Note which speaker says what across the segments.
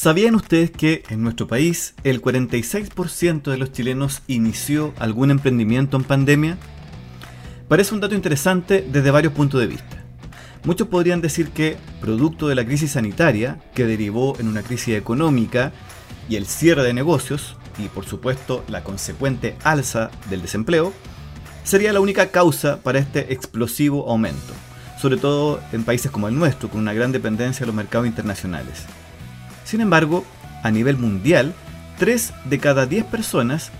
Speaker 1: ¿Sabían ustedes que en nuestro país el 46% de los chilenos inició algún emprendimiento en pandemia? Parece un dato interesante desde varios puntos de vista. Muchos podrían decir que, producto de la crisis sanitaria, que derivó en una crisis económica y el cierre de negocios, y por supuesto la consecuente alza del desempleo, sería la única causa para este explosivo aumento, sobre todo en países como el nuestro, con una gran dependencia de los mercados internacionales. Sin embargo, a nivel mundial, 3 de cada 10 personas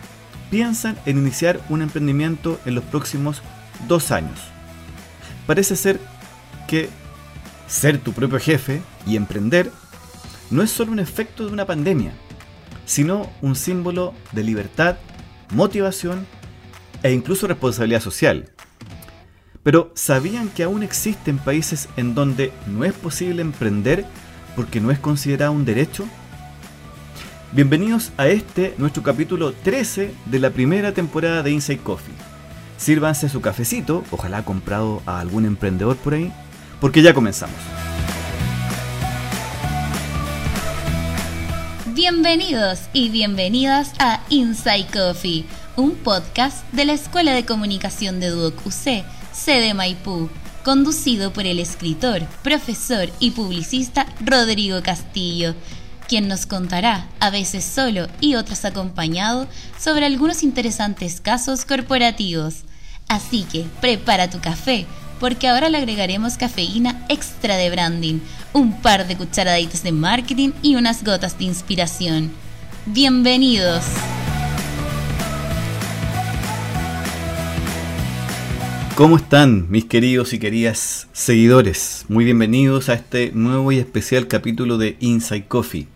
Speaker 1: piensan en iniciar un emprendimiento en los próximos dos años. Parece ser que ser tu propio jefe y emprender no es solo un efecto de una pandemia, sino un símbolo de libertad, motivación e incluso responsabilidad social. Pero ¿sabían que aún existen países en donde no es posible emprender porque no es considerado un derecho? Bienvenidos a este, nuestro capítulo 13 de la primera temporada de Inside Coffee. Sírvanse su cafecito, ojalá comprado a algún emprendedor por ahí, porque ya comenzamos.
Speaker 2: Bienvenidos y bienvenidas a Inside Coffee, un podcast de la Escuela de Comunicación de Duoc UC, sede Maipú conducido por el escritor, profesor y publicista Rodrigo Castillo, quien nos contará, a veces solo y otras acompañado, sobre algunos interesantes casos corporativos. Así que prepara tu café, porque ahora le agregaremos cafeína extra de branding, un par de cucharaditas de marketing y unas gotas de inspiración. Bienvenidos.
Speaker 1: ¿Cómo están mis queridos y queridas seguidores? Muy bienvenidos a este nuevo y especial capítulo de Inside Coffee.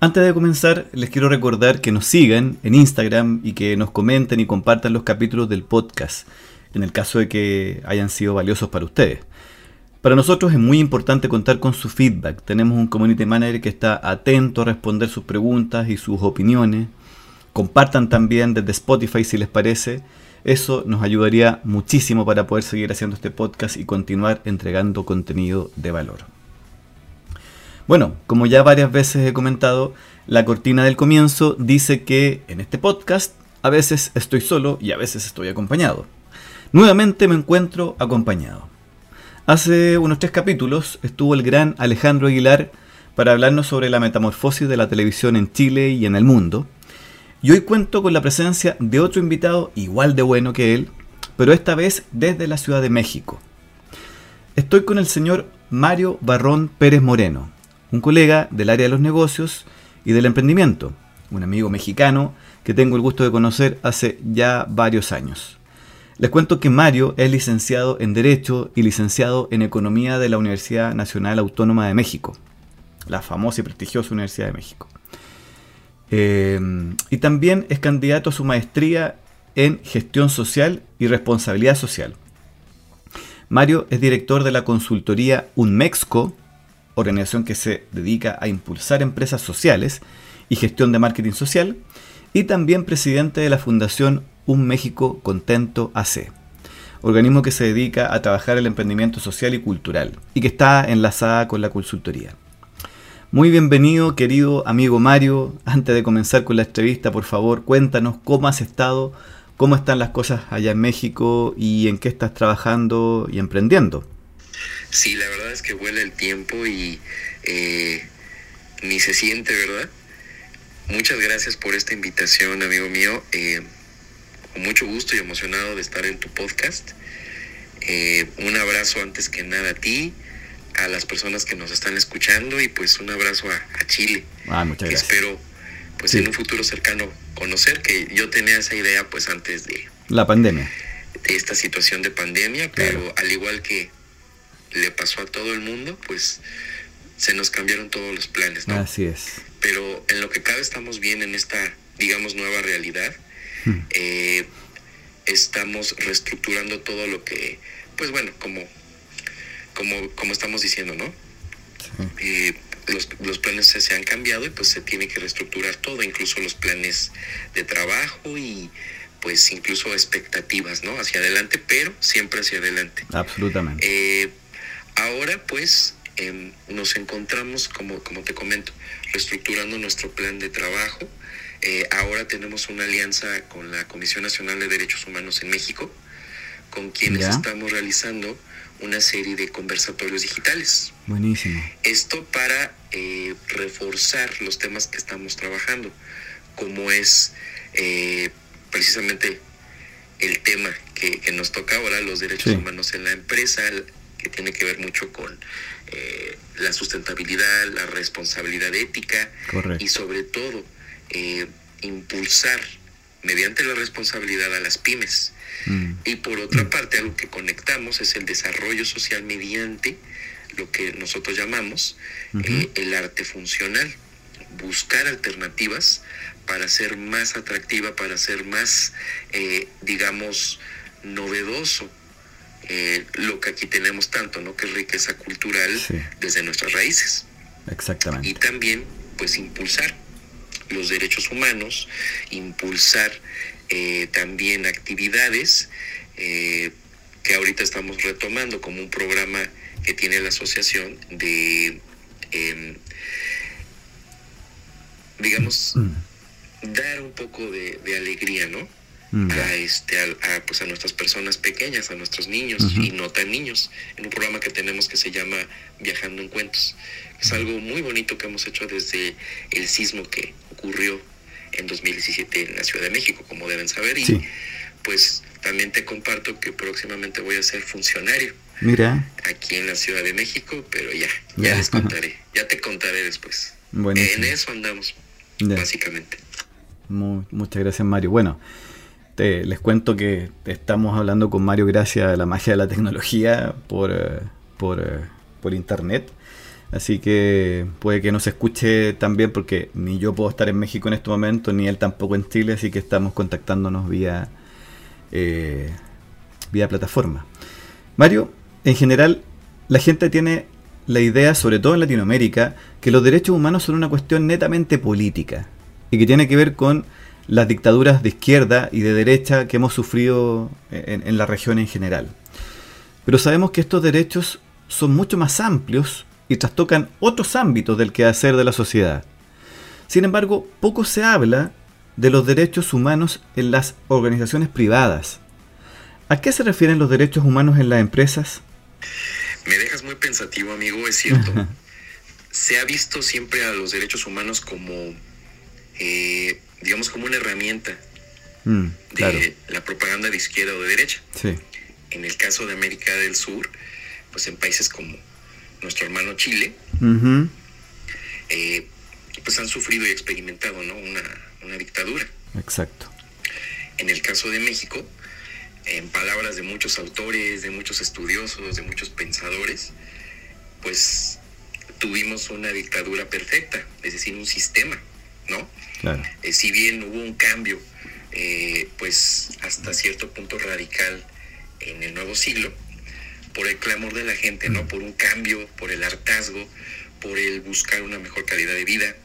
Speaker 1: Antes de comenzar, les quiero recordar que nos sigan en Instagram y que nos comenten y compartan los capítulos del podcast, en el caso de que hayan sido valiosos para ustedes. Para nosotros es muy importante contar con su feedback. Tenemos un community manager que está atento a responder sus preguntas y sus opiniones. Compartan también desde Spotify si les parece eso nos ayudaría muchísimo para poder seguir haciendo este podcast y continuar entregando contenido de valor. Bueno, como ya varias veces he comentado, la cortina del comienzo dice que en este podcast a veces estoy solo y a veces estoy acompañado. Nuevamente me encuentro acompañado. Hace unos tres capítulos estuvo el gran Alejandro Aguilar para hablarnos sobre la metamorfosis de la televisión en Chile y en el mundo y hoy cuento con la presencia de otro invitado igual de bueno que él, pero esta vez desde la Ciudad de México. Estoy con el señor Mario Barrón Pérez Moreno, un colega del área de los negocios y del emprendimiento, un amigo mexicano que tengo el gusto de conocer hace ya varios años. Les cuento que Mario es licenciado en Derecho y licenciado en Economía de la Universidad Nacional Autónoma de México, la famosa y prestigiosa Universidad de México. Eh, y también es candidato a su maestría en gestión social y responsabilidad social. Mario es director de la consultoría UNMEXCO, organización que se dedica a impulsar empresas sociales y gestión de marketing social, y también presidente de la Fundación Un México Contento AC, organismo que se dedica a trabajar el emprendimiento social y cultural y que está enlazada con la consultoría. Muy bienvenido, querido amigo Mario. Antes de comenzar con la entrevista, por favor, cuéntanos cómo has estado, cómo están las cosas allá en México y en qué estás trabajando y emprendiendo.
Speaker 3: Sí, la verdad es que vuela el tiempo y eh, ni se siente, ¿verdad? Muchas gracias por esta invitación, amigo mío. Eh, con mucho gusto y emocionado de estar en tu podcast. Eh, un abrazo antes que nada a ti a las personas que nos están escuchando y pues un abrazo a, Chile.
Speaker 1: Ah, muchas gracias.
Speaker 3: Espero pues en un futuro cercano conocer que yo tenía esa idea pues antes de
Speaker 1: la pandemia.
Speaker 3: De esta situación de pandemia, pero al igual que le pasó a todo el mundo, pues se nos cambiaron todos los planes, ¿no?
Speaker 1: Así es.
Speaker 3: Pero en lo que cabe estamos bien en esta, digamos, nueva realidad. Hmm. Eh, estamos reestructurando todo lo que, pues bueno, como como, como estamos diciendo, ¿no? Eh, los, los, planes se, han cambiado y pues se tiene que reestructurar todo, incluso los planes de trabajo y pues incluso expectativas, ¿no? Hacia adelante, pero siempre hacia adelante.
Speaker 1: Absolutamente.
Speaker 3: Eh, ahora pues em, nos encontramos, como, como te comento, reestructurando nuestro plan de trabajo. Eh, ahora tenemos una alianza con la Comisión Nacional de Derechos Humanos en México, con quienes estamos realizando una serie de conversatorios digitales.
Speaker 1: Buenísimo.
Speaker 3: Esto para eh, reforzar los temas que estamos trabajando, como es eh, precisamente el tema que, nos toca ahora, los derechos humanos en la empresa, que tiene que ver mucho con eh, la sustentabilidad, la responsabilidad ética y sobre todo impulsar mediante la responsabilidad a las pymes. Mm. Y por otra parte, algo que conectamos es el desarrollo social mediante lo que nosotros llamamos eh, el arte funcional. Buscar alternativas para ser más atractiva, para ser más, eh, digamos, novedoso eh, lo que aquí tenemos tanto, ¿no? Que es riqueza cultural desde nuestras raíces.
Speaker 1: Exactamente.
Speaker 3: Y también, pues, impulsar los derechos humanos, impulsar eh, también actividades eh, que ahorita estamos retomando como un programa que tiene la asociación de, em, digamos, mm. dar un poco de, alegría, ¿no? Mm, a este a, pues a nuestras personas pequeñas a nuestros niños y no tan niños en un programa que tenemos que se llama viajando en cuentos es algo muy bonito que hemos hecho desde el sismo que ocurrió en 2017 en la Ciudad de México, como deben saber. Y pues también te comparto que próximamente voy a ser funcionario.
Speaker 1: Mira.
Speaker 3: Aquí en la Ciudad de México, pero ya, ya, les contaré. Ya te contaré después. En eso andamos, básicamente.
Speaker 1: muchas gracias, Mario. Bueno, te, les cuento que estamos hablando con Mario gracias a la magia de la tecnología por, eh, por, eh, por internet. Así que puede que no se escuche tan bien porque ni yo puedo estar en México en este momento, ni él tampoco en Chile, así que estamos contactándonos vía, eh, vía plataforma. Mario, en general, la gente tiene la idea, sobre todo en Latinoamérica, que los derechos humanos son una cuestión netamente política y que tiene que ver con las dictaduras de izquierda y de derecha que hemos sufrido en, en la región en general. Pero sabemos que estos derechos son mucho más amplios y trastocan otros ámbitos del quehacer de la sociedad. Sin embargo, poco se habla de los derechos humanos en las organizaciones privadas. ¿A qué se refieren los derechos humanos en las empresas?
Speaker 3: Me dejas muy pensativo, amigo, es cierto. se ha visto siempre a los derechos humanos como, eh, digamos, como una herramienta mm, de la propaganda de izquierda o de derecha. En el caso de América del Sur, pues en países como nuestro hermano Chile, eh, pues han sufrido y experimentado ¿no? una, una dictadura.
Speaker 1: Exacto.
Speaker 3: En el caso de México, en palabras de muchos autores, de muchos estudiosos, de muchos pensadores, pues tuvimos una dictadura perfecta, es decir, un sistema, ¿no?
Speaker 1: Claro.
Speaker 3: Eh, si bien hubo un cambio, eh, pues hasta cierto punto radical en el nuevo siglo, por el clamor de la gente, ¿no? Por un cambio, por el hartazgo, por el buscar una mejor calidad de vida,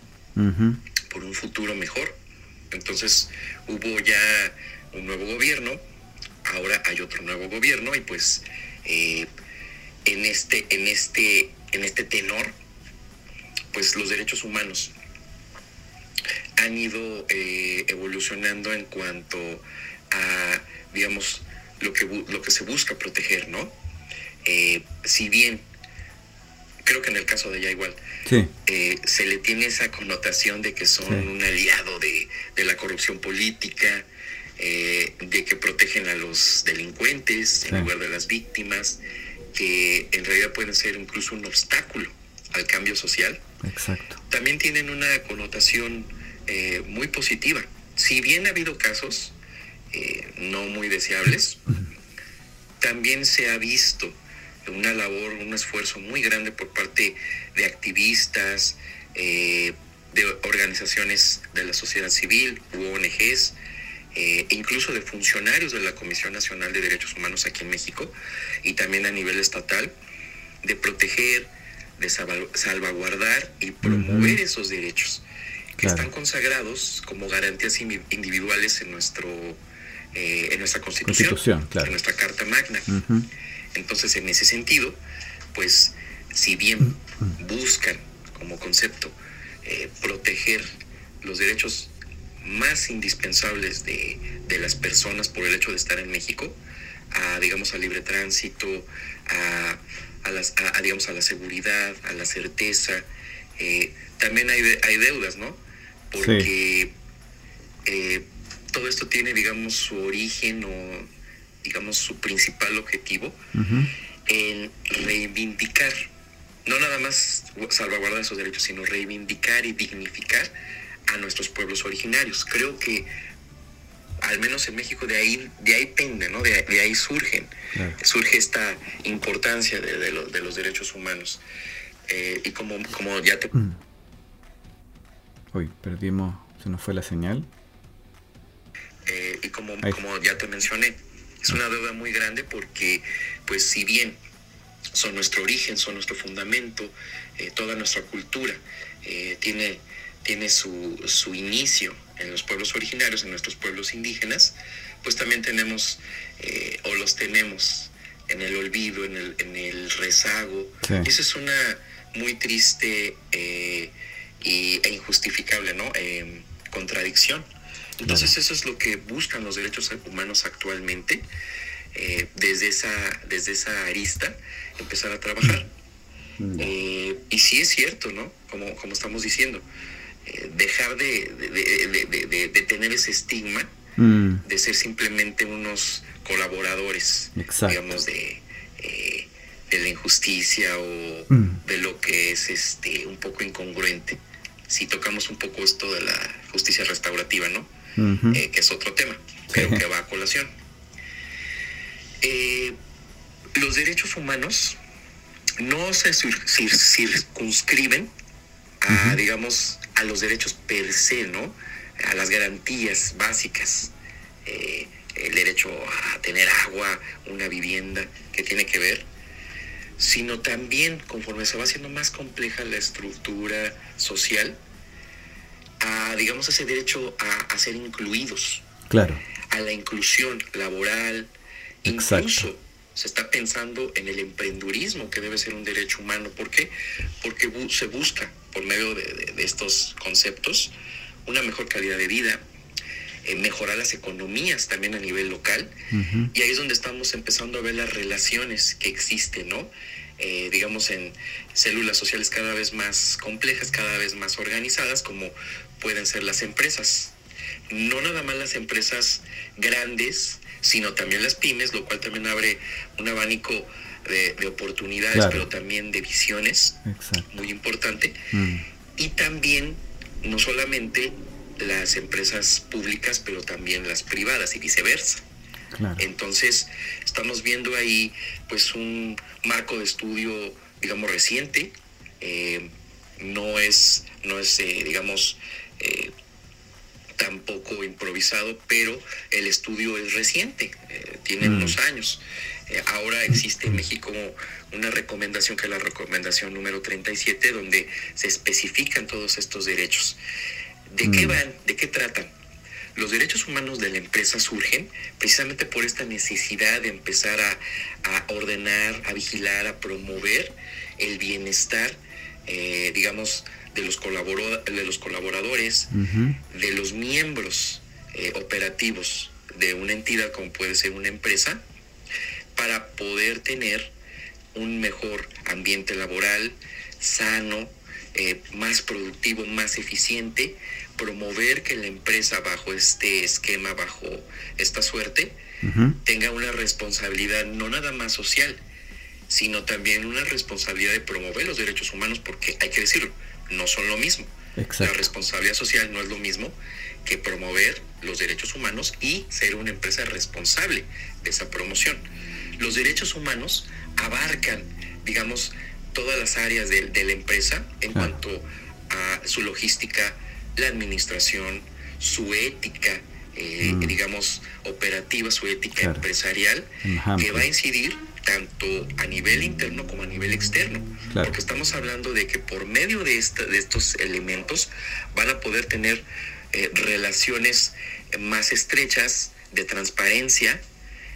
Speaker 3: por un futuro mejor. Entonces hubo ya un nuevo gobierno, ahora hay otro nuevo gobierno y pues eh, en este, en este, en este tenor, pues los derechos humanos han ido eh, evolucionando en cuanto a, digamos, lo que, lo que se busca proteger, ¿no? Eh, si bien creo que en el caso de ella igual, eh, se le tiene esa connotación de que son un aliado de, la corrupción política, eh, de que protegen a los delincuentes en lugar de las víctimas, que en realidad pueden ser incluso un obstáculo al cambio social.
Speaker 1: Exacto.
Speaker 3: También tienen una connotación muy positiva. Si bien ha habido casos no muy deseables, también se ha visto una labor, un esfuerzo muy grande por parte de activistas, eh, de organizaciones de la sociedad civil, ONGs, eh, e incluso de funcionarios de la Comisión Nacional de Derechos Humanos aquí en México y también a nivel estatal, de proteger, de salvaguardar y promover esos derechos que están consagrados como garantías individuales en nuestro eh, en nuestra constitución, en nuestra carta magna. Entonces, en ese sentido, pues si bien buscan como concepto eh, proteger los derechos más indispensables de, de, las personas por el hecho de estar en México, a, digamos, al libre tránsito, a, a, las, a, digamos, a la seguridad, a la certeza. Eh, también hay, hay deudas, ¿no? Porque sí. eh, todo esto tiene, digamos, su origen o, digamos, su principal objetivo uh -huh. en reivindicar, no nada más salvaguardar esos derechos, sino reivindicar y dignificar a nuestros pueblos originarios. Creo que al menos en México de ahí de ahí pende, ¿no? De, de ahí surgen claro. surge esta importancia de, de, lo, de los derechos humanos eh, y como como ya te
Speaker 1: mm. Uy, perdimos, se nos fue la señal.
Speaker 3: Eh, y como, como ya te mencioné, es una deuda muy grande porque, pues, si bien son nuestro origen, son nuestro fundamento, eh, toda nuestra cultura eh, tiene, tiene su, su, inicio en los pueblos originarios, en nuestros pueblos indígenas, pues también tenemos, eh, o los tenemos en el olvido, en el, en el rezago. Sí. Y eso es una muy triste y, e injustificable ¿no? contradicción. Entonces claro. eso es lo que buscan los derechos humanos actualmente, eh, desde, esa, desde esa arista, empezar a trabajar. Mm. Eh, y sí es cierto, ¿no? Como, como estamos diciendo, eh, dejar de, de, de, de, tener ese estigma mm. de ser simplemente unos colaboradores, Exacto. digamos, de, de la injusticia o mm. de lo que es este un poco incongruente. Si tocamos un poco esto de la justicia restaurativa, ¿no? Uh -huh. eh, que es otro tema, pero que va a colación. Eh, los derechos humanos no se circunscriben a, uh -huh. digamos, a los derechos per se, ¿no? A las garantías básicas. Eh, el derecho a tener agua, una vivienda, que tiene que ver, sino también conforme se va haciendo más compleja la estructura social, a, digamos, ese derecho a, a, ser incluidos.
Speaker 1: Claro.
Speaker 3: A la inclusión laboral. Exacto. Incluso se está pensando en el emprendurismo, que debe ser un derecho humano. ¿Por qué? Porque bu se busca, por medio de, de, de, estos conceptos, una mejor calidad de vida, eh, mejorar las economías también a nivel local. Uh -huh. Y ahí es donde estamos empezando a ver las relaciones que existen, ¿no? Eh, digamos, en células sociales cada vez más complejas, cada vez más organizadas, como pueden ser las empresas. No nada más las empresas grandes, sino también las pymes, lo cual también abre un abanico de, de oportunidades, claro. pero también de visiones, Exacto. muy importante. Mm. Y también, no solamente las empresas públicas, pero también las privadas y viceversa. Claro. Entonces, estamos viendo ahí pues un marco de estudio, digamos, reciente. Eh, no es, no es eh, digamos, eh, tampoco improvisado, pero el estudio es reciente, eh, tiene mm. unos años. Eh, ahora existe en México una recomendación que es la recomendación número 37, donde se especifican todos estos derechos. ¿De mm. qué van? ¿De qué tratan? Los derechos humanos de la empresa surgen precisamente por esta necesidad de empezar a, a ordenar, a vigilar, a promover el bienestar, eh, digamos, de los, de los colaboradores, uh -huh. de los miembros eh, operativos de una entidad como puede ser una empresa, para poder tener un mejor ambiente laboral, sano, eh, más productivo, más eficiente, promover que la empresa bajo este esquema, bajo esta suerte, uh -huh. tenga una responsabilidad no nada más social, sino también una responsabilidad de promover los derechos humanos, porque hay que decirlo, no son lo mismo. Exacto. La responsabilidad social no es lo mismo que promover los derechos humanos y ser una empresa responsable de esa promoción. Los derechos humanos abarcan, digamos, todas las áreas de, de la empresa en cuanto a su logística, la administración, su ética, eh, mm. digamos, operativa, su ética claro. empresarial, que va a incidir tanto a nivel interno como a nivel externo. Claro. Porque estamos hablando de que por medio de, esta, de estos elementos van a poder tener eh, relaciones más estrechas de transparencia,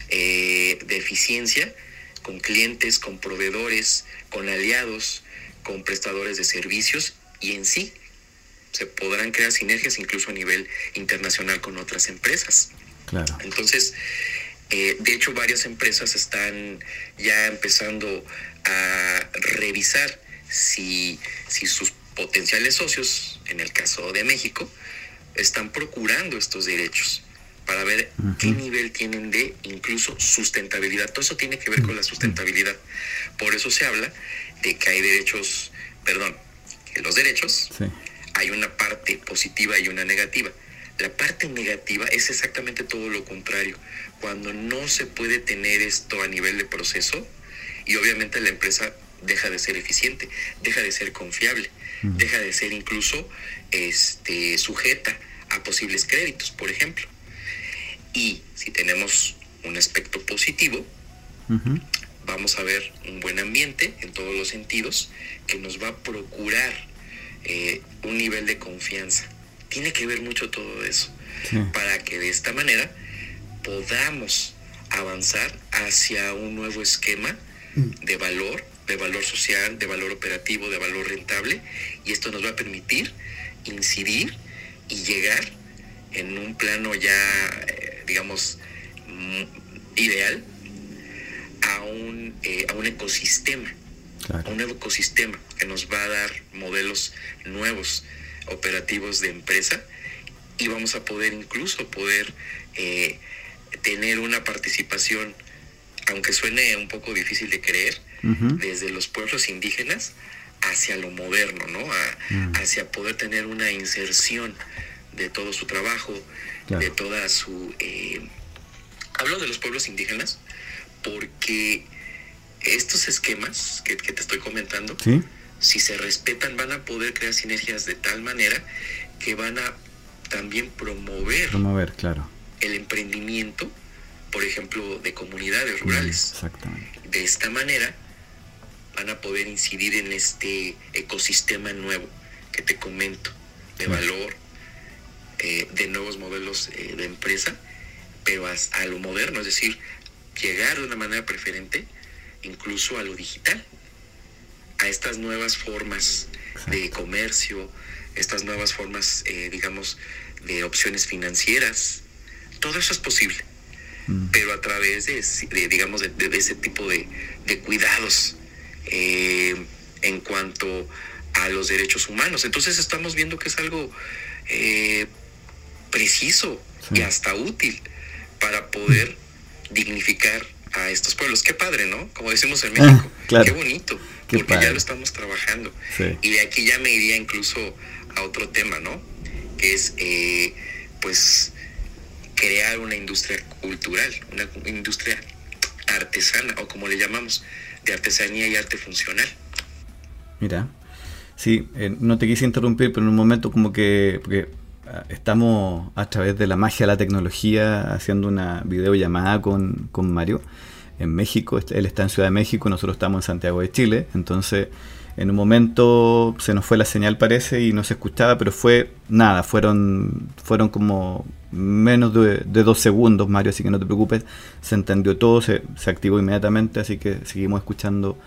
Speaker 3: eh, de eficiencia con clientes, con proveedores, con aliados, con prestadores de servicios y en sí se podrán crear sinergias incluso a nivel internacional con otras empresas.
Speaker 1: Claro.
Speaker 3: Entonces, eh, de hecho, varias empresas están ya empezando a revisar si, si sus potenciales socios, en el caso de México, están procurando estos derechos para ver qué nivel tienen de incluso sustentabilidad. Todo eso tiene que ver con la sustentabilidad. Por eso se habla de que hay derechos, perdón, que los derechos hay una parte positiva y una negativa. La parte negativa es exactamente todo lo contrario. Cuando no se puede tener esto a nivel de proceso y obviamente la empresa deja de ser eficiente, deja de ser confiable, deja de ser incluso este, sujeta a posibles créditos, por ejemplo. Y si tenemos un aspecto positivo, vamos a ver un buen ambiente en todos los sentidos que nos va a procurar eh, un nivel de confianza. Tiene que ver mucho todo eso para que de esta manera podamos avanzar hacia un nuevo esquema mm. de valor, de valor social, de valor operativo, de valor rentable y esto nos va a permitir incidir y llegar en un plano ya, eh, digamos, mm, ideal a un, eh, a un ecosistema, a un nuevo ecosistema que nos va a dar modelos nuevos operativos de empresa y vamos a poder incluso poder eh, tener una participación, aunque suene un poco difícil de creer, desde los pueblos indígenas hacia lo moderno, ¿no? Mm. Hacia poder tener una inserción de todo su trabajo, de toda su... Eh, hablo de los pueblos indígenas porque estos esquemas que, te estoy comentando, si se respetan, van a poder crear sinergias de tal manera que van a también promover,
Speaker 1: promover claro.
Speaker 3: el emprendimiento, por ejemplo, de comunidades rurales.
Speaker 1: Exactamente.
Speaker 3: De esta manera van a poder incidir en este ecosistema nuevo que te comento, de valor, eh, de nuevos modelos eh, de empresa, pero a, lo moderno, es decir, llegar de una manera preferente incluso a lo digital, a estas nuevas formas de comercio, estas nuevas formas, eh, digamos, de opciones financieras. Todo eso es posible, mm. pero a través de, digamos, de, ese tipo de, cuidados en cuanto a los derechos humanos. Entonces estamos viendo que es algo preciso y hasta útil para poder dignificar a estos pueblos. Qué padre, ¿no? Como decimos en México, qué bonito, porque ya lo estamos trabajando. Y de aquí ya me iría incluso a otro tema, ¿no? Que es, eh, pues, crear una industria cultural, una industria artesana, o como le llamamos, de artesanía y arte funcional.
Speaker 1: Mira, sí, eh, no te quise interrumpir, pero en un momento como que, estamos a través de la magia de la tecnología haciendo una videollamada con, con Mario en México. Él está en Ciudad de México, nosotros estamos en Santiago de Chile. Entonces, en un momento se nos fue la señal, parece, y no se escuchaba, pero fue nada, fueron, fueron como menos de, dos segundos, Mario, así que no te preocupes. Se entendió todo, se, se activó inmediatamente, así que seguimos escuchando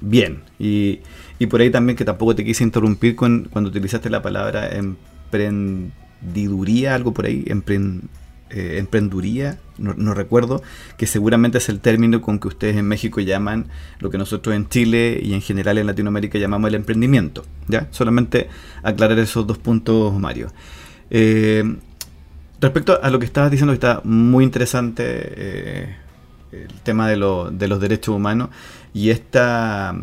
Speaker 1: bien. Y, y, por ahí también que tampoco te quise interrumpir con, cuando utilizaste la palabra en emprendiduría, algo por ahí, eh, emprenduría, no, recuerdo, que seguramente es el término con que ustedes en México llaman lo que nosotros en Chile y en general en Latinoamérica llamamos el emprendimiento. ¿ya? Solamente aclarar esos dos puntos, Mario. Eh, respecto a lo que estabas diciendo, que está muy interesante eh, el tema de, de, los derechos humanos y esta,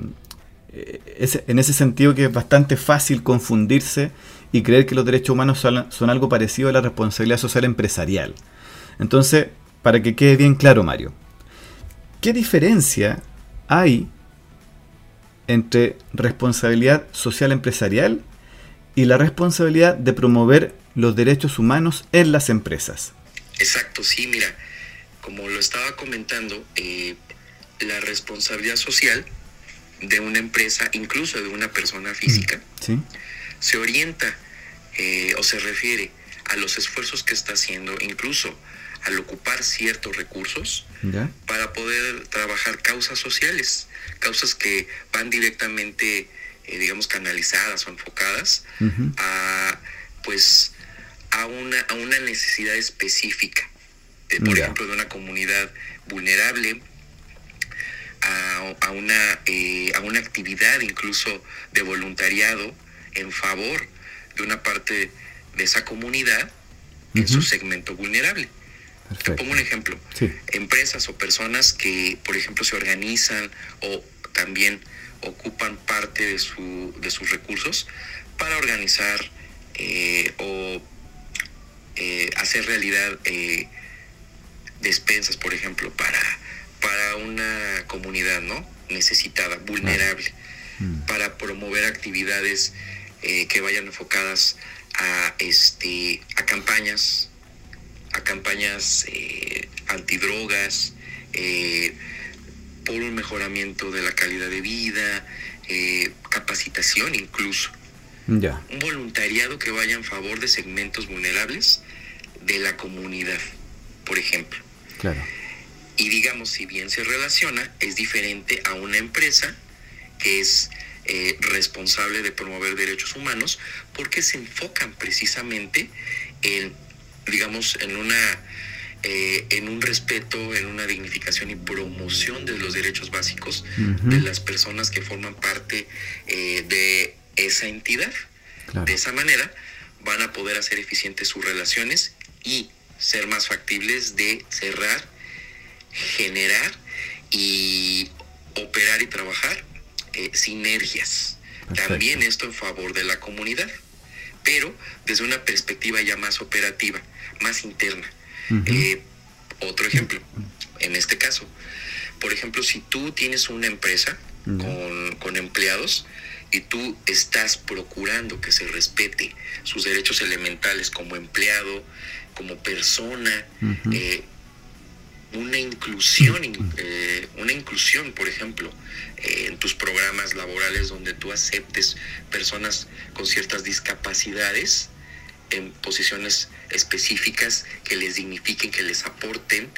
Speaker 1: en ese sentido que es bastante fácil confundirse y creer que los derechos humanos son, algo parecido a la responsabilidad social empresarial. Entonces, para que quede bien claro, Mario, ¿qué diferencia hay entre responsabilidad social empresarial y la responsabilidad de promover los derechos humanos en las empresas?
Speaker 3: Exacto, sí, mira, como lo estaba comentando, eh, la responsabilidad social de una empresa, incluso de una persona física,
Speaker 1: ¿Sí?
Speaker 3: Se orienta eh, o se refiere a los esfuerzos que está haciendo, incluso al ocupar ciertos recursos para poder trabajar causas sociales, causas que van directamente, eh, digamos, canalizadas o enfocadas a, pues, a una, a una necesidad específica, por ejemplo, de una comunidad vulnerable, a, una, eh, a una actividad incluso de voluntariado en favor de una parte de esa comunidad en su segmento vulnerable. Te pongo un ejemplo. Empresas o personas que, por ejemplo, se organizan o también ocupan parte de, su, de sus recursos para organizar eh, o eh, hacer realidad eh, despensas, por ejemplo, para, para una comunidad ¿no? necesitada, vulnerable, mm. para promover actividades que vayan enfocadas a, este, a campañas, a campañas eh, antidrogas, eh, por un mejoramiento de la calidad de vida, eh, capacitación incluso. Un voluntariado que vaya en favor de segmentos vulnerables de la comunidad, por ejemplo. Claro. Y digamos, si bien se relaciona, es diferente a una empresa que es eh, responsable de promover derechos humanos porque se enfocan precisamente en, digamos, en una eh, en un respeto, en una dignificación y promoción de los derechos básicos de las personas que forman parte eh, de esa entidad. De esa manera van a poder hacer eficientes sus relaciones y ser más factibles de cerrar, generar y operar y trabajar eh, sinergias. También esto en favor de la comunidad, pero desde una perspectiva ya más operativa, más interna. Eh, otro ejemplo, en este caso, por ejemplo, si tú tienes una empresa con, con, empleados y tú estás procurando que se respete sus derechos elementales como empleado, como persona, eh, una inclusión, eh, una inclusión, por ejemplo, eh, en tus programas laborales donde tú aceptes personas con ciertas discapacidades en posiciones específicas que les dignifiquen, que les aporten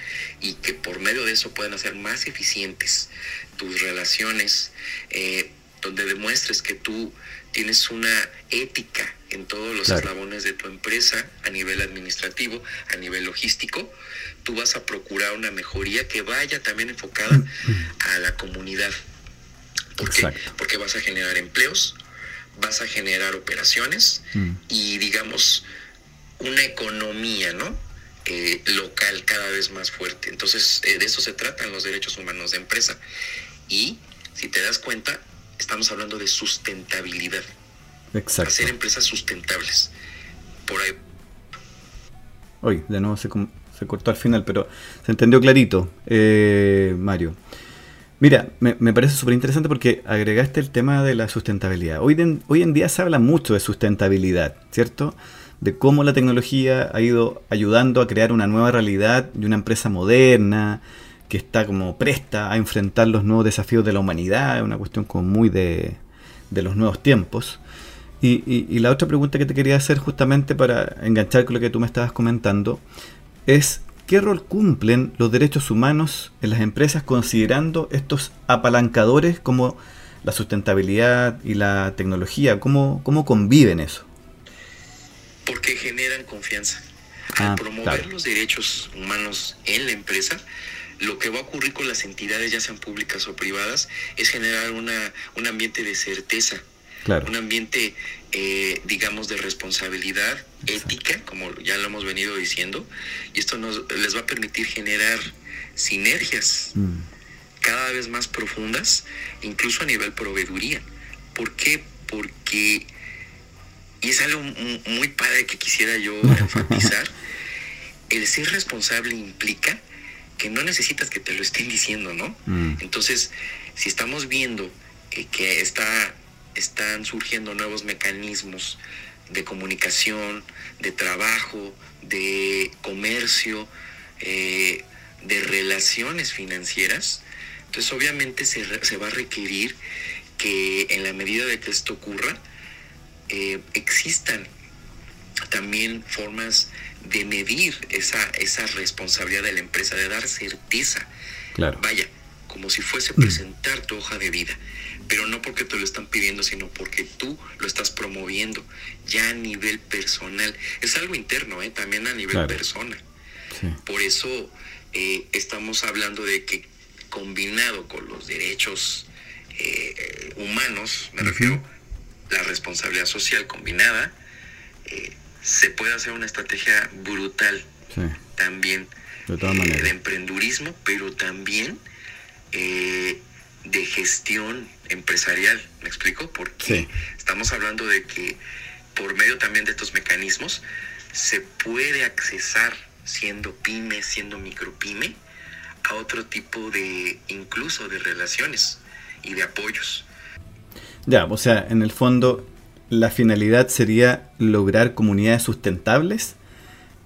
Speaker 3: y que por medio de eso puedan hacer más eficientes tus relaciones, eh, donde demuestres que tú tienes una ética en todos los eslabones de tu empresa, a nivel administrativo, a nivel logístico, tú vas a procurar una mejoría que vaya también enfocada a la comunidad. ¿Por qué? Porque vas a generar empleos, vas a generar operaciones mm. y digamos una economía, ¿no? Eh, local cada vez más fuerte. Entonces, eh, de eso se tratan los derechos humanos de empresa. Y, si te das cuenta, estamos hablando de sustentabilidad. Exacto. Hacer empresas sustentables. Por ahí.
Speaker 1: Hoy, de nuevo se, se cortó al final, pero se entendió clarito, eh, Mario. Mira, me, parece súper interesante porque agregaste el tema de la sustentabilidad. Hoy, hoy en día se habla mucho de sustentabilidad, ¿cierto? De cómo la tecnología ha ido ayudando a crear una nueva realidad de una empresa moderna, que está como presta a enfrentar los nuevos desafíos de la humanidad, una cuestión como muy de, los nuevos tiempos. Y, la otra pregunta que te quería hacer justamente para enganchar con lo que tú me estabas comentando es qué rol cumplen los derechos humanos en las empresas considerando estos apalancadores como la sustentabilidad y la tecnología, cómo, cómo conviven eso.
Speaker 3: Porque generan confianza. Al ah, promover los derechos humanos en la empresa, lo que va a ocurrir con las entidades, ya sean públicas o privadas, es generar una, un ambiente de certeza, un ambiente, eh, digamos, de responsabilidad ética, como ya lo hemos venido diciendo, y esto nos, les va a permitir generar sinergias mm. cada vez más profundas, incluso a nivel proveeduría. ¿Por qué? Porque, y es algo muy padre que quisiera yo enfatizar, el ser responsable implica que no necesitas que te lo estén diciendo, ¿no? Mm. Entonces, si estamos viendo eh, que está, están surgiendo nuevos mecanismos de comunicación, de trabajo, de comercio, eh, de relaciones financieras, entonces obviamente se, va a requerir que en la medida de que esto ocurra, eh, existan también formas de medir esa, esa responsabilidad de la empresa, de dar certeza.
Speaker 1: Claro.
Speaker 3: Vaya, como si fuese presentar tu hoja de vida, pero no porque te lo están pidiendo, sino porque tú lo estás promoviendo ya a nivel personal. Es algo interno, ¿eh? también a nivel persona. Por eso eh, estamos hablando de que combinado con los derechos eh, humanos, me refiero la responsabilidad social combinada, eh, se puede hacer una estrategia brutal también de, emprendurismo, pero también de gestión empresarial. ¿Me explico? Porque estamos hablando de que por medio también de estos mecanismos se puede accesar siendo pyme, siendo micropyme, a otro tipo de, incluso de relaciones y de apoyos.
Speaker 1: Ya, o sea, en el fondo la finalidad sería lograr comunidades sustentables.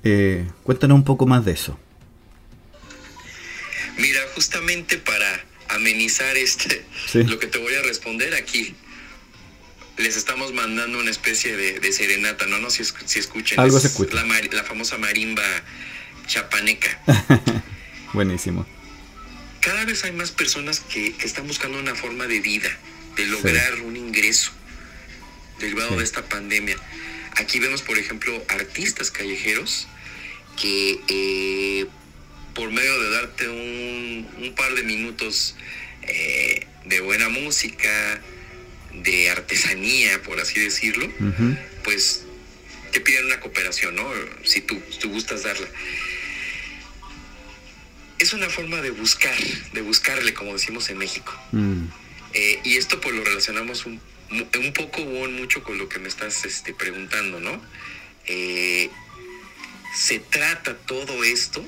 Speaker 1: Eh, cuéntanos un poco más de eso.
Speaker 3: Mira, justamente para amenizar este lo que te voy a responder aquí, les estamos mandando una especie de, serenata, ¿no? No si, si escuchen.
Speaker 1: Algo se escucha.
Speaker 3: La, la, famosa marimba chapaneca.
Speaker 1: Buenísimo.
Speaker 3: Cada vez hay más personas que, están buscando una forma de vida, de lograr un ingreso derivado de esta pandemia. Aquí vemos, por ejemplo, artistas callejeros que eh, por medio de darte un, par de minutos eh, de buena música, de artesanía, por así decirlo, pues te piden una cooperación, ¿no? Si tú, tú gustas darla. Es una forma de buscar, de buscarle, como decimos en México. Mm. Eh, y esto pues lo relacionamos un, un poco o mucho con lo que me estás este, preguntando, ¿no? Eh, se trata todo esto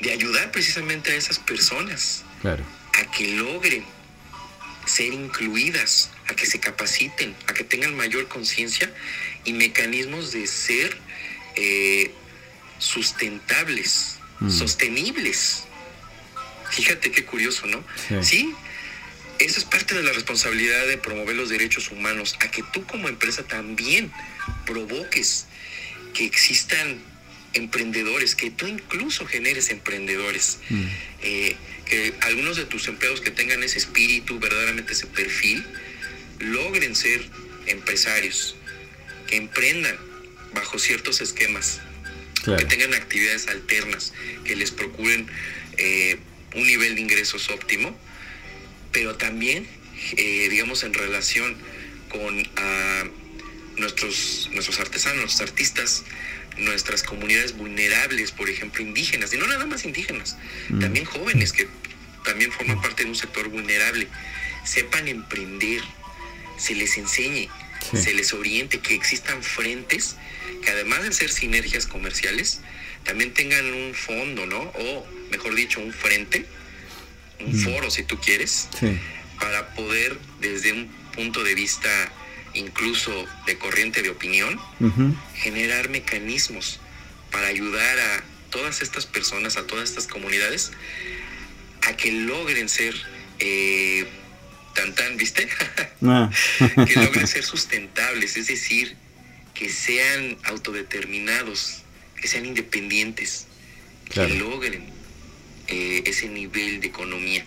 Speaker 3: de ayudar precisamente a esas personas a que logren ser incluidas, a que se capaciten, a que tengan mayor conciencia y mecanismos de ser eh, sustentables, mm. sostenibles. Fíjate qué curioso, ¿no? Sí. Eso es parte de la responsabilidad de promover los derechos humanos, a que tú como empresa también provoques que existan emprendedores, que tú incluso generes emprendedores. Mm. Eh, que algunos de tus empleados que tengan ese espíritu, verdaderamente ese perfil, logren ser empresarios, que emprendan bajo ciertos esquemas, que tengan actividades alternas, que les procuren eh, un nivel de ingresos óptimo, pero también, eh, digamos, en relación con ah, nuestros, nuestros artesanos, artistas, nuestras comunidades vulnerables, por ejemplo, indígenas, y no nada más indígenas, mm. también jóvenes que también forman parte de un sector vulnerable, sepan emprender, se les enseñe, se les oriente, que existan frentes que además de ser sinergias comerciales, también tengan un fondo, ¿no? O, mejor dicho, un frente, un mm. foro, si tú quieres, para poder, desde un punto de vista incluso de corriente de opinión, generar mecanismos para ayudar a todas estas personas, a todas estas comunidades, a que logren ser eh, tan tan, ¿viste? Ah. que logren ser sustentables, es decir, que sean autodeterminados, que sean independientes, que logren eh, ese nivel de economía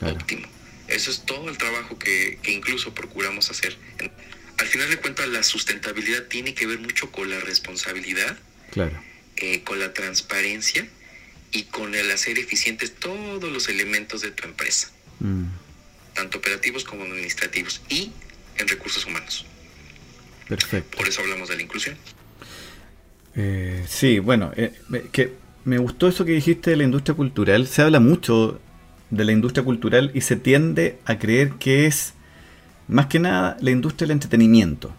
Speaker 3: óptimo. Eso es todo el trabajo que, que incluso procuramos hacer al final de cuentas la sustentabilidad tiene que ver mucho con la responsabilidad,
Speaker 1: claro.
Speaker 3: Eh, con la transparencia y con el hacer eficientes todos los elementos de tu empresa, mm. tanto operativos como administrativos y en recursos humanos.
Speaker 1: Perfecto.
Speaker 3: Por eso hablamos de la inclusión.
Speaker 1: Eh, sí, bueno, eh, que me gustó eso que dijiste de la industria cultural. Se habla mucho de la industria cultural y se tiende a creer que es más que nada la industria del entretenimiento.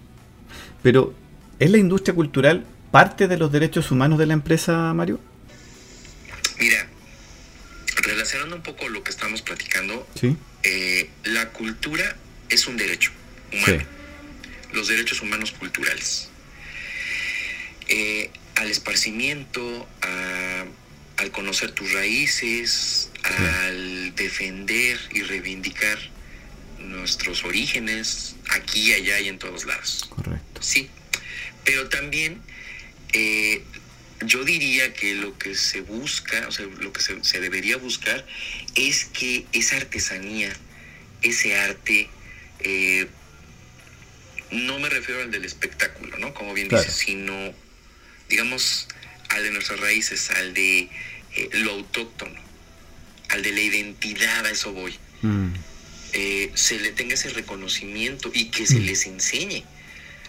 Speaker 1: Pero, ¿es la industria cultural parte de los derechos humanos de la empresa, Mario?
Speaker 3: Mira, relacionando un poco lo que estamos platicando, eh, la cultura es un derecho humano. Los derechos humanos culturales. Eh, al esparcimiento, al conocer tus raíces, al defender y reivindicar nuestros orígenes aquí, allá y en todos lados.
Speaker 1: Correcto.
Speaker 3: Sí, Pero también eh, yo diría que lo que se busca, o sea, lo que se, debería buscar es que esa artesanía, ese arte, eh, no me refiero al del espectáculo, ¿no? Como bien dices, sino, digamos, al de nuestras raíces, al de eh, lo autóctono, al de la identidad, a eso voy. Mm. Eh, se le tenga ese reconocimiento y que se mm. les enseñe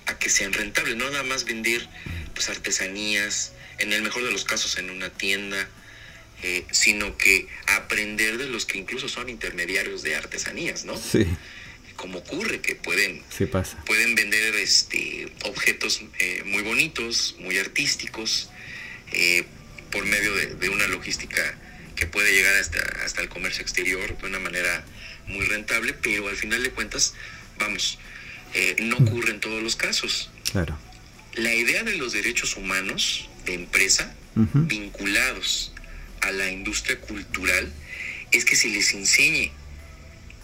Speaker 3: a que sean rentables, no nada más vender pues artesanías, en el mejor de los casos en una tienda, eh, sino que aprender de los que incluso son intermediarios de artesanías, ¿no?
Speaker 1: Sí.
Speaker 3: Como ocurre que pueden,
Speaker 1: pasa.
Speaker 3: pueden vender este, objetos eh, muy bonitos, muy artísticos, por medio de, una logística que puede llegar hasta, hasta el comercio exterior de una manera muy rentable, pero al final de cuentas, vamos, no mm. ocurre en todos los casos.
Speaker 1: Claro.
Speaker 3: La idea de los derechos humanos de empresa vinculados a la industria cultural es que se les enseñe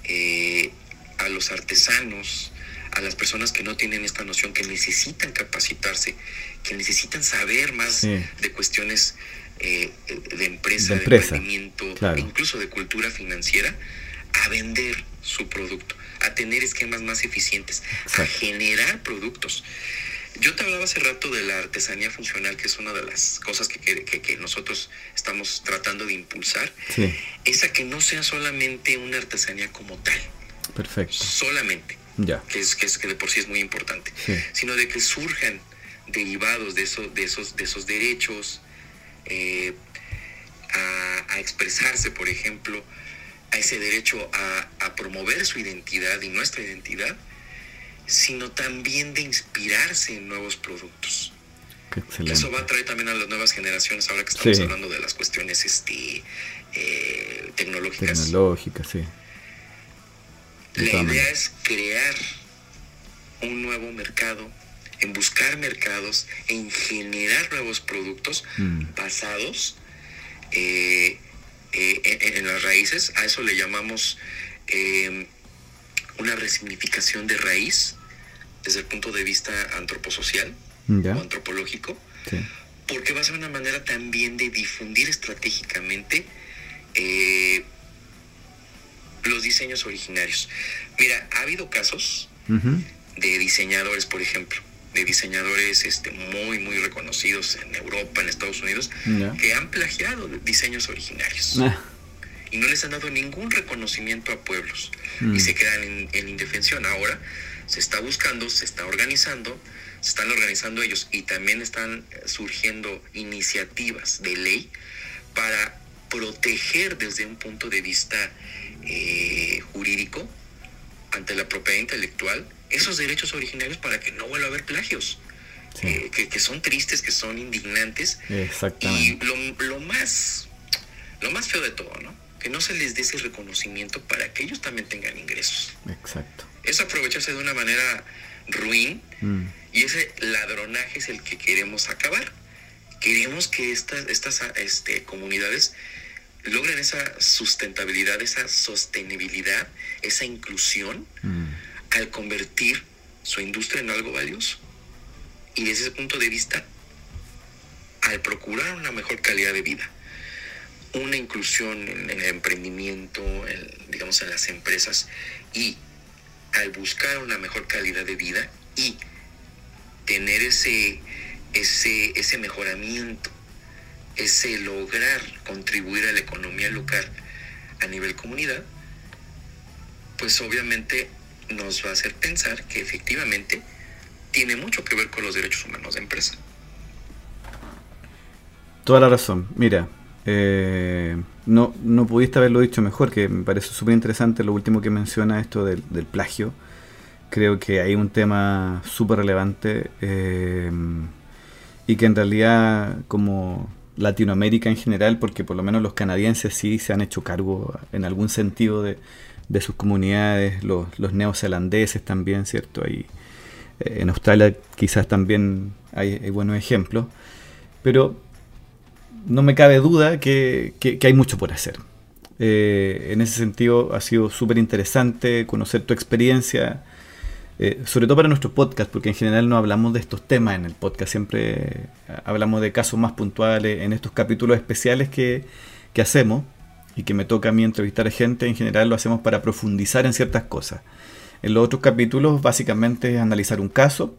Speaker 3: eh, a los artesanos, a las personas que no tienen esta noción, que necesitan capacitarse, que necesitan saber más de cuestiones eh, de empresa, de, emprendimiento, incluso de cultura financiera, a vender su producto, a tener esquemas más eficientes, a generar productos. Yo te hablaba hace rato de la artesanía funcional, que es una de las cosas que, que, nosotros estamos tratando de impulsar. Esa que no sea solamente una artesanía como tal.
Speaker 1: Perfecto.
Speaker 3: Solamente.
Speaker 1: Ya.
Speaker 3: Que, es, que, es, que de por sí es muy importante. Sino de que surjan derivados de, eso, de, esos, de esos derechos eh, a, expresarse, por ejemplo, a ese derecho a, a promover su identidad y nuestra identidad sino también de inspirarse en nuevos productos. Eso va a traer también a las nuevas generaciones, ahora que estamos hablando de las cuestiones este, eh, tecnológicas.
Speaker 1: Tecnológicas, sí.
Speaker 3: La idea es crear un nuevo mercado, en buscar mercados, en generar nuevos productos mm. basados eh, eh, en, las raíces. A eso le llamamos una resignificación de raíz desde el punto de vista antroposocial o antropológico, porque va a ser una manera también de difundir estratégicamente eh, los diseños originarios. Mira, ha habido casos de diseñadores, por ejemplo, de diseñadores este, muy, muy reconocidos en Europa, en Estados Unidos, que han plagiado diseños originarios. Ah y no les han dado ningún reconocimiento a pueblos y mm. se quedan en, indefensión. Ahora se está buscando, se está organizando, se están organizando ellos y también están surgiendo iniciativas de ley para proteger desde un punto de vista eh, jurídico ante la propiedad intelectual esos derechos originarios para que no vuelva a haber plagios. Eh, que, son tristes, que son indignantes.
Speaker 1: Exactamente.
Speaker 3: Y lo, lo, más, lo más feo de todo, ¿no? que no se les dé ese reconocimiento para que ellos también tengan ingresos.
Speaker 1: Exacto.
Speaker 3: Es aprovecharse de una manera ruin mm. y ese ladronaje es el que queremos acabar. Queremos que estas, estas este, comunidades logren esa sustentabilidad, esa sostenibilidad, esa inclusión mm. Al convertir su industria en algo valioso. Y desde ese punto de vista, al procurar una mejor calidad de vida, una inclusión en, el emprendimiento, digamos, en las empresas y al buscar una mejor calidad de vida y tener ese, ese, ese mejoramiento, ese lograr contribuir a la economía local a nivel comunidad, pues obviamente nos va a hacer pensar que efectivamente tiene mucho que ver con los derechos humanos de empresa.
Speaker 1: Toda la razón. Mira, eh, no, no pudiste haberlo dicho mejor, que me parece súper interesante lo último que menciona esto del, plagio. Creo que hay un tema súper relevante eh, y que en realidad como Latinoamérica en general, porque por lo menos los canadienses sí se han hecho cargo en algún sentido de, sus comunidades, los, los, neozelandeses también, ¿cierto? Ahí, eh, en Australia quizás también hay, buenos ejemplos, pero no me cabe duda que, hay mucho por hacer. Eh, en ese sentido ha sido súper interesante conocer tu experiencia. eh, sobre todo para nuestro podcast, porque en general no hablamos de estos temas en el podcast, siempre hablamos de casos más puntuales en estos capítulos especiales que, que hacemos y que me toca a mí entrevistar gente, en general lo hacemos para profundizar en ciertas cosas. En los otros capítulos básicamente es analizar un caso,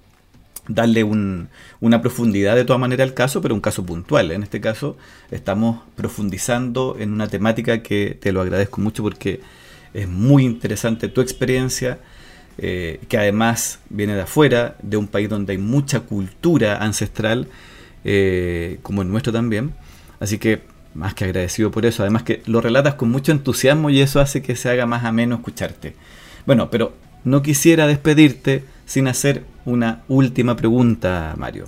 Speaker 1: darle un, una profundidad de toda manera al caso, pero un caso puntual. En este caso estamos profundizando en una temática que te lo agradezco mucho porque es muy interesante tu experiencia, eh, que además viene de afuera, de un país donde hay mucha cultura ancestral, eh, como el nuestro también. Así que más que agradecido por eso. Además que lo relatas con mucho entusiasmo y eso hace que se haga más ameno escucharte. Bueno, pero no quisiera despedirte sin hacer una última pregunta, Mario.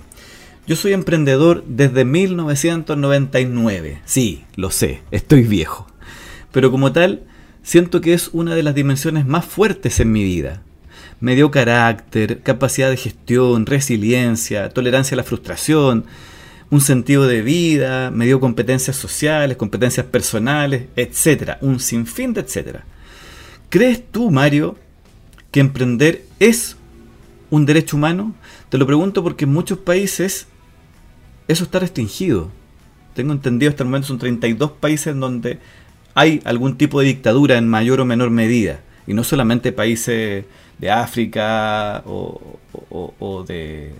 Speaker 1: Yo soy emprendedor desde 1999. Sí, lo sé, estoy viejo. Pero como tal, siento que es una de las dimensiones más fuertes en mi vida me dio carácter, capacidad de gestión, resiliencia, tolerancia a la frustración, un sentido de vida, me dio competencias sociales, competencias personales, etcétera, un sinfín de etcétera. ¿Crees tú, Mario, que emprender es un derecho humano? Te lo pregunto porque en muchos países eso está restringido. Tengo entendido hasta el momento son 32 países en donde hay algún tipo de dictadura en mayor o menor medida. Y no solamente países de África o, de,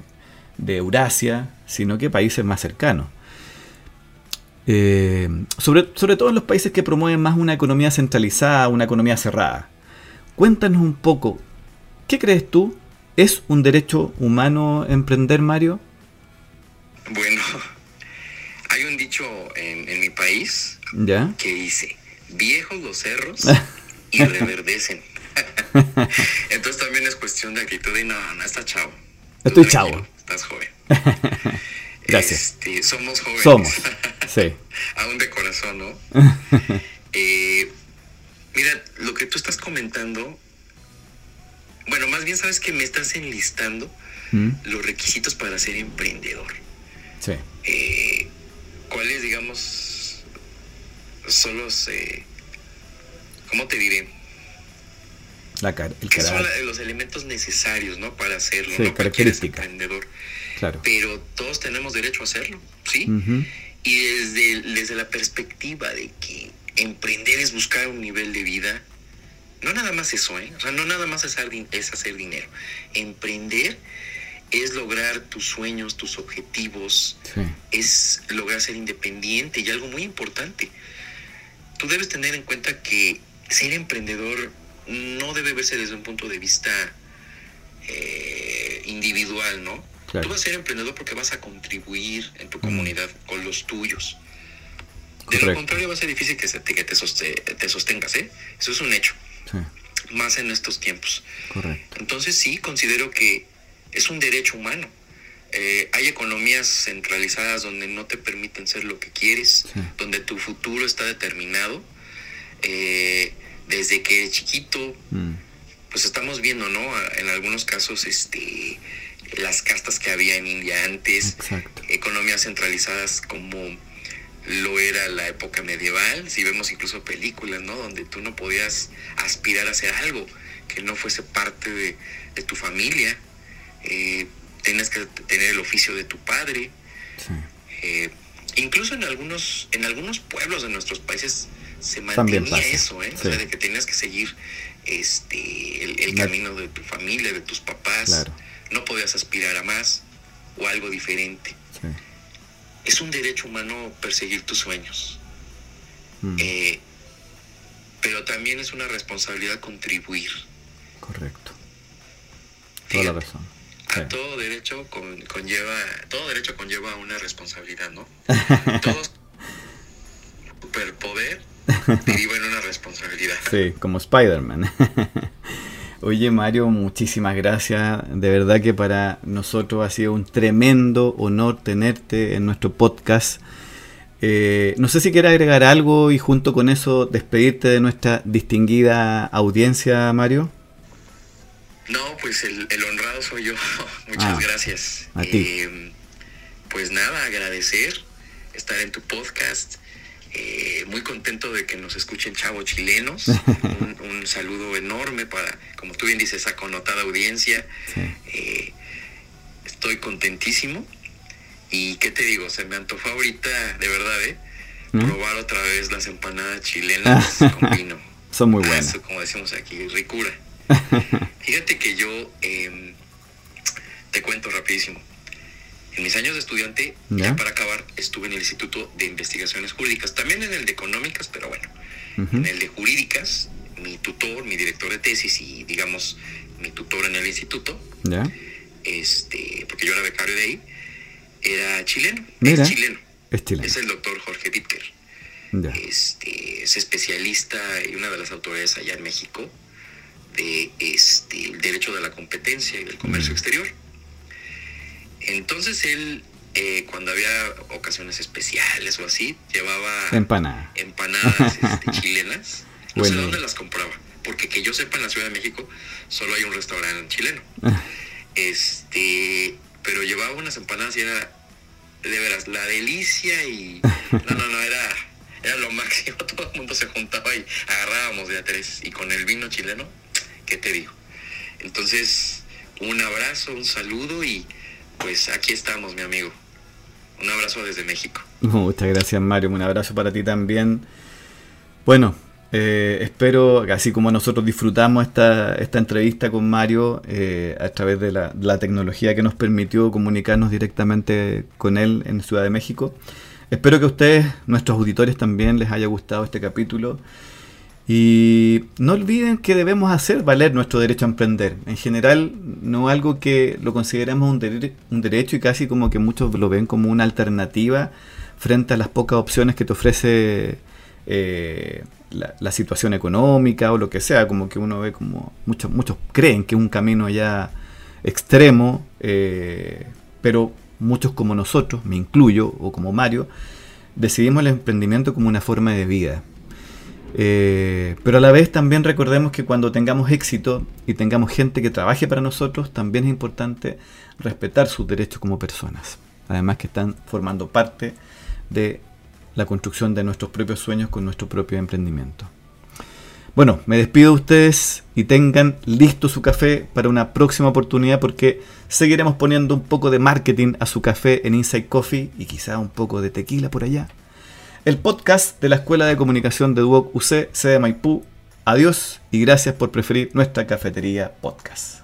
Speaker 1: Eurasia, sino que países más cercanos. Eh, sobre, sobre todo en los países que promueven más una economía centralizada, una economía cerrada. Cuéntanos un poco, ¿qué crees tú? ¿Es un derecho humano emprender, Mario?
Speaker 3: Bueno, hay un dicho en, mi país que dice, viejos los cerros y reverdecen. Entonces también es cuestión de actitud y no, no está chavo.
Speaker 1: Estoy chavo.
Speaker 3: Estás joven.
Speaker 1: Gracias.
Speaker 3: Este, somos jóvenes.
Speaker 1: Somos, sí.
Speaker 3: Aún de corazón, ¿no? Eh, mira, lo que tú estás comentando, bueno, más bien sabes que me estás enlistando ¿Mm? los requisitos para ser emprendedor.
Speaker 1: Sí.
Speaker 3: Eh, ¿Cuáles, digamos, son los, eh, ¿cómo te diré?
Speaker 1: La
Speaker 3: que son los elementos necesarios, ¿no? Para hacerlo,
Speaker 1: sí,
Speaker 3: Característica. emprendedor. Claro. Pero todos tenemos derecho a hacerlo, ¿sí? Y desde, desde la perspectiva de que emprender es buscar un nivel de vida, no nada más eso, ¿eh? O sea, no nada más es hacer, es hacer dinero. Emprender es lograr tus sueños, tus objetivos, es lograr ser independiente y algo muy importante. Tú debes tener en cuenta que ser emprendedor no debe verse desde un punto de vista eh, individual, ¿no? Tú vas a ser emprendedor porque vas a contribuir en tu comunidad con los tuyos. De lo contrario va a ser difícil que, te, que te, sostengas, ¿eh? Eso es un hecho. Más en estos tiempos.
Speaker 1: Correcto.
Speaker 3: Entonces sí, considero que es un derecho humano. Eh, hay economías centralizadas donde no te permiten ser lo que quieres, donde tu futuro está determinado. Eh, desde que chiquito, mm. pues estamos viendo, ¿no? En algunos casos, este, las castas que había en India antes, economías centralizadas como lo era la época medieval, si vemos incluso películas, ¿no? Donde tú no podías aspirar a hacer algo que no fuese parte de, tu familia, eh, tenías que tener el oficio de tu padre. Eh, incluso en algunos, en algunos pueblos de nuestros países se mantenía eso, ¿eh? O sea, de que tenías que seguir este el, camino de tu familia, de tus papás. No podías aspirar a más o algo diferente. Es un derecho humano perseguir tus sueños. Mm. Eh, pero también es una responsabilidad contribuir.
Speaker 1: Correcto. Toda la razón.
Speaker 3: A todo derecho conlleva, todo derecho conlleva una responsabilidad, ¿no? todo superpoder deriva en una responsabilidad.
Speaker 1: Sí, como Spider-Man. Oye Mario, muchísimas gracias. De verdad que para nosotros ha sido un tremendo honor tenerte en nuestro podcast. Eh, no sé si quieres agregar algo y junto con eso despedirte de nuestra distinguida audiencia, Mario.
Speaker 3: No, pues el, honrado soy yo. Muchas ah, gracias.
Speaker 1: A ti. Eh,
Speaker 3: pues nada, agradecer estar en tu podcast Eh, muy contento de que nos escuchen chavos chilenos. un, saludo enorme para, como tú bien dices, esa connotada audiencia. Eh, estoy contentísimo. Y qué te digo, se me antojó ahorita, de verdad, ¿eh? ¿Mm? Probar otra vez las empanadas chilenas con vino.
Speaker 1: Son muy buenas.
Speaker 3: como decimos aquí, ricura. Fíjate que yo em, te cuento rapidísimo. En mis años de estudiante, ¿Ya? para acabar, estuve en el Instituto de Investigaciones Jurídicas, también en el de Económicas, pero bueno, en el de Jurídicas, mi tutor, mi director de tesis y, digamos, mi tutor en el instituto, este porque yo era becario de ahí, era chileno, es chileno. Es el doctor Jorge Dittker. Este, es especialista y una de las autoridades allá en México de este, el derecho de la competencia y del comercio exterior. Entonces él, eh, cuando había ocasiones especiales o así, llevaba
Speaker 1: empanadas
Speaker 3: este, chilenas. No sé dónde las compraba, porque que yo sepa en la Ciudad de México solo hay un restaurante chileno. Este, pero llevaba unas empanadas y era de veras la delicia y no, no, no, era, era lo máximo. Todo el mundo se juntaba y agarrábamos de a tres y con el vino chileno, ¿qué te digo? Entonces, un abrazo, un saludo y pues aquí estamos, mi amigo. Un abrazo desde México.
Speaker 1: Muchas gracias, Mario. Un abrazo para ti también. Bueno, eh, espero, así como nosotros disfrutamos esta, esta entrevista con Mario eh, a través de la, la, tecnología que nos permitió comunicarnos directamente con él en Ciudad de México, espero que a ustedes, nuestros auditores también, les haya gustado este capítulo. Y no olviden que debemos hacer valer nuestro derecho a emprender. En general, no algo que lo consideremos un, un derecho y casi como que muchos lo ven como una alternativa frente a las pocas opciones que te ofrece eh, la, situación económica o lo que sea, como que uno ve como muchos, muchos creen que es un camino ya extremo, eh, pero muchos como nosotros, me incluyo, o como Mario, decidimos el emprendimiento como una forma de vida. Eh, pero a la vez también recordemos que cuando tengamos éxito y tengamos gente que trabaje para nosotros, también es importante respetar sus derechos como personas. Además que están formando parte de la construcción de nuestros propios sueños con nuestro propio emprendimiento. Bueno, me despido de ustedes y tengan listo su café para una próxima oportunidad porque seguiremos poniendo un poco de marketing a su café en Inside Coffee y quizá un poco de tequila por allá. El podcast de la Escuela de Comunicación de Duoc UC, sede Maipú. Adiós y gracias por preferir nuestra cafetería podcast.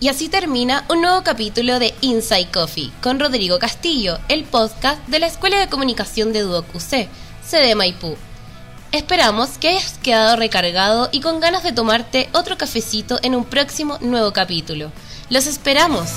Speaker 2: Y así termina un nuevo capítulo de Inside Coffee con Rodrigo Castillo, el podcast de la Escuela de Comunicación de Duoc UC, sede Maipú. Esperamos que hayas quedado recargado y con ganas de tomarte otro cafecito en un próximo nuevo capítulo. ¡Los esperamos!